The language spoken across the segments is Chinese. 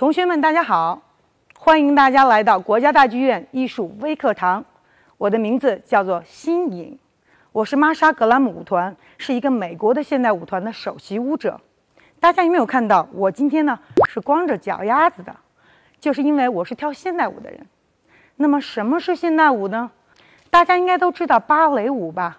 同学们，大家好！欢迎大家来到国家大剧院艺术微课堂。我的名字叫做新颖，我是玛莎·格兰姆舞团，是一个美国的现代舞团的首席舞者。大家有没有看到我今天呢是光着脚丫子的？就是因为我是跳现代舞的人。那么什么是现代舞呢？大家应该都知道芭蕾舞吧？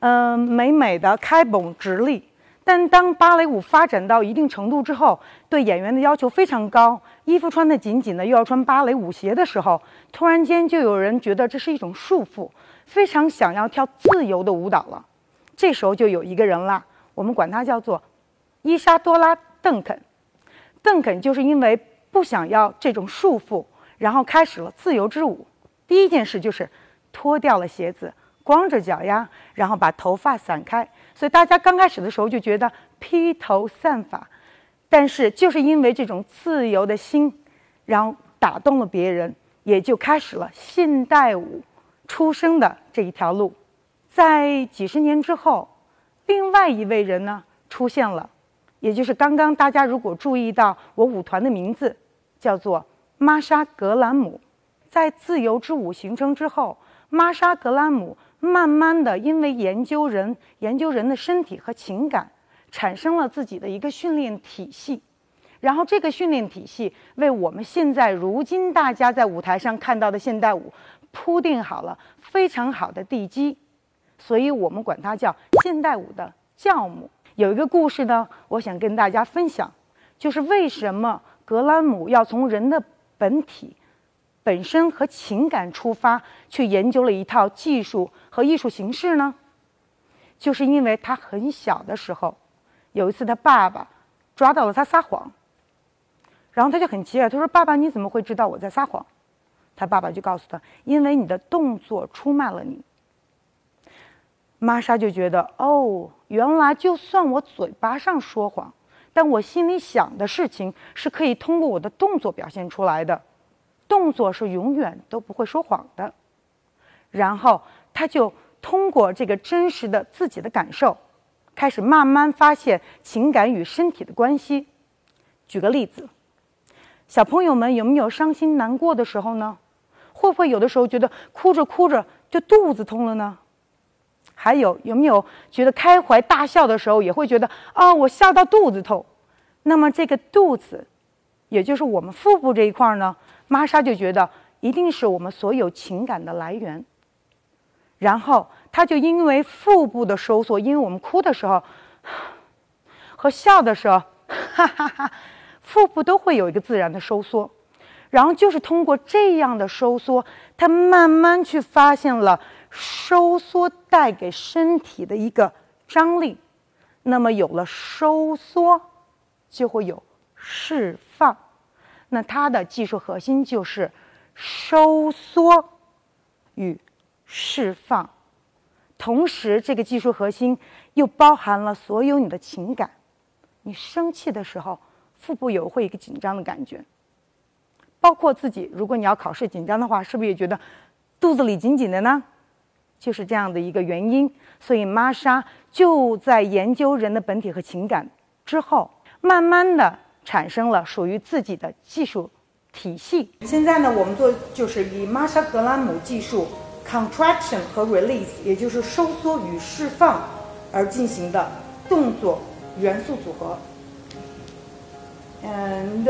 嗯，美美的开绷直立。但当芭蕾舞发展到一定程度之后，对演员的要求非常高，衣服穿得紧紧的，又要穿芭蕾舞鞋的时候，突然间就有人觉得这是一种束缚，非常想要跳自由的舞蹈了。这时候就有一个人啦，我们管他叫做伊莎多拉·邓肯。邓肯就是因为不想要这种束缚，然后开始了自由之舞。第一件事就是脱掉了鞋子，光着脚丫，然后把头发散开。所以大家刚开始的时候就觉得披头散发，但是就是因为这种自由的心，然后打动了别人，也就开始了现代舞出生的这一条路。在几十年之后，另外一位人呢出现了，也就是刚刚大家如果注意到我舞团的名字叫做玛莎·格兰姆。在自由之舞形成之后，玛莎·格兰姆。慢慢的，因为研究人、研究人的身体和情感，产生了自己的一个训练体系，然后这个训练体系为我们现在如今大家在舞台上看到的现代舞铺垫好了非常好的地基，所以我们管它叫现代舞的教母。有一个故事呢，我想跟大家分享，就是为什么格兰姆要从人的本体。本身和情感出发，去研究了一套技术和艺术形式呢，就是因为他很小的时候，有一次他爸爸抓到了他撒谎，然后他就很奇怪，他说：“爸爸，你怎么会知道我在撒谎？”他爸爸就告诉他：“因为你的动作出卖了你。”玛莎就觉得：“哦，原来就算我嘴巴上说谎，但我心里想的事情是可以通过我的动作表现出来的。”动作是永远都不会说谎的，然后他就通过这个真实的自己的感受，开始慢慢发现情感与身体的关系。举个例子，小朋友们有没有伤心难过的时候呢？会不会有的时候觉得哭着哭着就肚子痛了呢？还有有没有觉得开怀大笑的时候也会觉得啊，我笑到肚子痛？那么这个肚子，也就是我们腹部这一块呢？玛莎就觉得一定是我们所有情感的来源，然后他就因为腹部的收缩，因为我们哭的时候和笑的时候，哈哈哈，腹部都会有一个自然的收缩，然后就是通过这样的收缩，他慢慢去发现了收缩带给身体的一个张力，那么有了收缩，就会有释放。那它的技术核心就是收缩与释放，同时这个技术核心又包含了所有你的情感。你生气的时候，腹部有会一个紧张的感觉，包括自己，如果你要考试紧张的话，是不是也觉得肚子里紧紧的呢？就是这样的一个原因。所以玛莎就在研究人的本体和情感之后，慢慢的。产生了属于自己的技术体系。现在呢，我们做就是以玛莎格兰姆技术 （contraction 和 release），也就是收缩与释放而进行的动作元素组合。And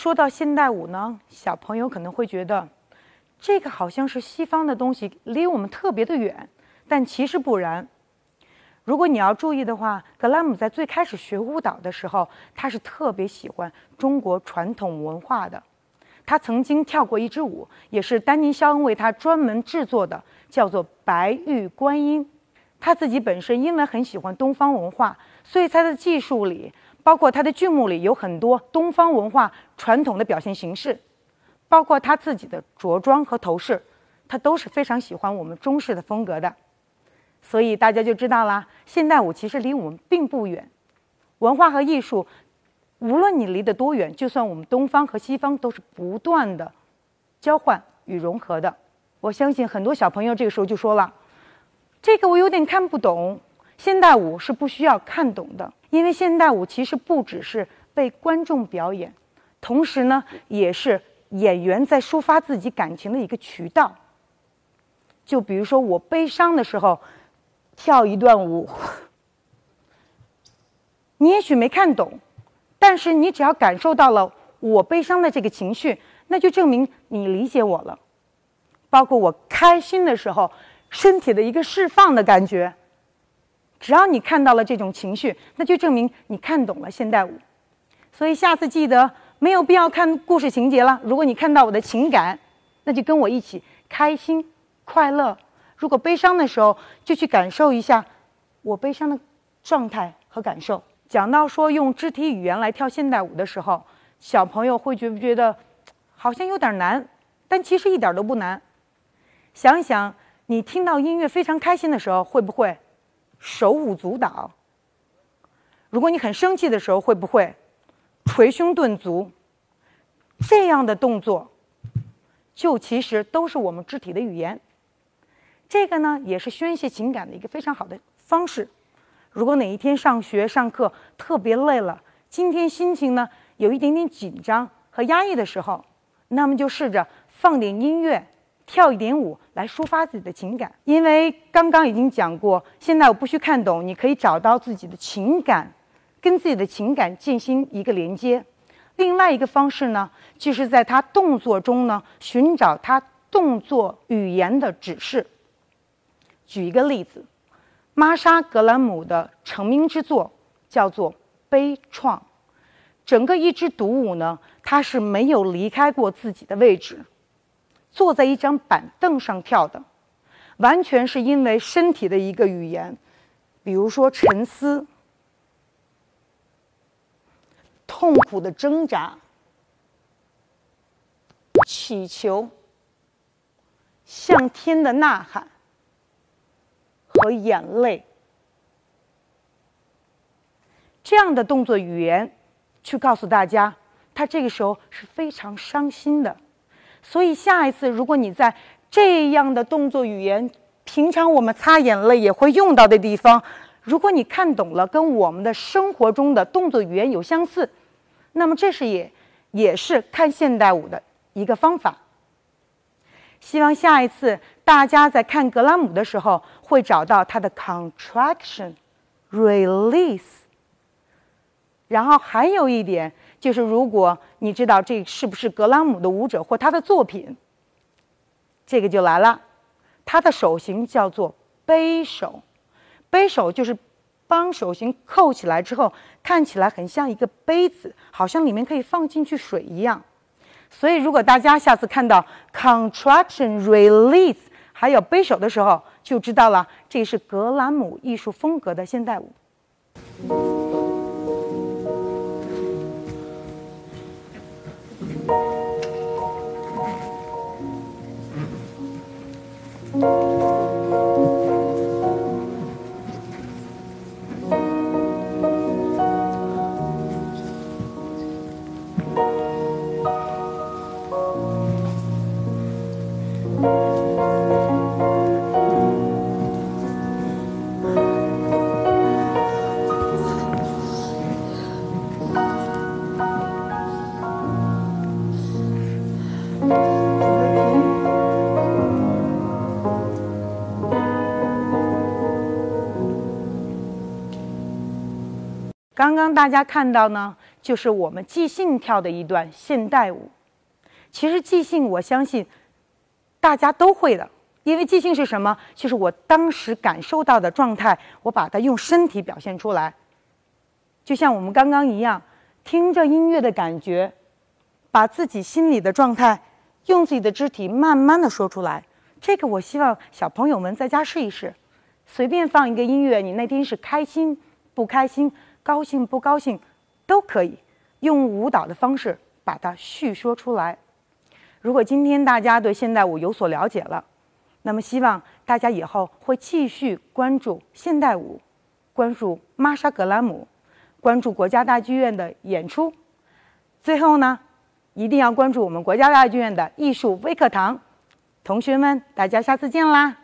说到现代舞呢，小朋友可能会觉得，这个好像是西方的东西，离我们特别的远。但其实不然。如果你要注意的话，格兰姆在最开始学舞蹈的时候，他是特别喜欢中国传统文化的。他曾经跳过一支舞，也是丹尼·肖恩为他专门制作的，叫做《白玉观音》。他自己本身因为很喜欢东方文化，所以他的技术里，包括他的剧目里有很多东方文化传统的表现形式，包括他自己的着装和头饰，他都是非常喜欢我们中式的风格的。所以大家就知道啦，现代舞其实离我们并不远，文化和艺术，无论你离得多远，就算我们东方和西方都是不断的交换与融合的。我相信很多小朋友这个时候就说了。这个我有点看不懂。现代舞是不需要看懂的，因为现代舞其实不只是被观众表演，同时呢，也是演员在抒发自己感情的一个渠道。就比如说我悲伤的时候，跳一段舞，你也许没看懂，但是你只要感受到了我悲伤的这个情绪，那就证明你理解我了。包括我开心的时候。身体的一个释放的感觉，只要你看到了这种情绪，那就证明你看懂了现代舞。所以下次记得没有必要看故事情节了。如果你看到我的情感，那就跟我一起开心快乐。如果悲伤的时候，就去感受一下我悲伤的状态和感受。讲到说用肢体语言来跳现代舞的时候，小朋友会觉不觉得好像有点难？但其实一点都不难。想一想。你听到音乐非常开心的时候，会不会手舞足蹈？如果你很生气的时候，会不会捶胸顿足？这样的动作，就其实都是我们肢体的语言。这个呢，也是宣泄情感的一个非常好的方式。如果哪一天上学上课特别累了，今天心情呢有一点点紧张和压抑的时候，那么就试着放点音乐。跳一点舞来抒发自己的情感，因为刚刚已经讲过，现在我不需看懂，你可以找到自己的情感，跟自己的情感进行一个连接。另外一个方式呢，就是在他动作中呢寻找他动作语言的指示。举一个例子，玛莎·格兰姆的成名之作叫做《悲怆》，整个一支独舞呢，他是没有离开过自己的位置。坐在一张板凳上跳的，完全是因为身体的一个语言，比如说沉思、痛苦的挣扎、祈求、向天的呐喊和眼泪，这样的动作语言，去告诉大家，他这个时候是非常伤心的。所以下一次，如果你在这样的动作语言，平常我们擦眼泪也会用到的地方，如果你看懂了，跟我们的生活中的动作语言有相似，那么这是也也是看现代舞的一个方法。希望下一次大家在看格拉姆的时候，会找到它的 contraction、release。然后还有一点。就是，如果你知道这是不是格拉姆的舞者或他的作品，这个就来了。他的手型叫做背手，背手就是帮手型扣起来之后，看起来很像一个杯子，好像里面可以放进去水一样。所以，如果大家下次看到 contraction release 还有背手的时候，就知道了这是格兰姆艺术风格的现代舞。Música 刚刚大家看到呢，就是我们即兴跳的一段现代舞。其实即兴，我相信大家都会的，因为即兴是什么？就是我当时感受到的状态，我把它用身体表现出来。就像我们刚刚一样，听着音乐的感觉，把自己心里的状态用自己的肢体慢慢的说出来。这个我希望小朋友们在家试一试。随便放一个音乐，你那天是开心不开心、高兴不高兴，都可以用舞蹈的方式把它叙说出来。如果今天大家对现代舞有所了解了，那么希望大家以后会继续关注现代舞，关注玛莎·格兰姆，关注国家大剧院的演出。最后呢，一定要关注我们国家大剧院的艺术微课堂。同学们，大家下次见啦！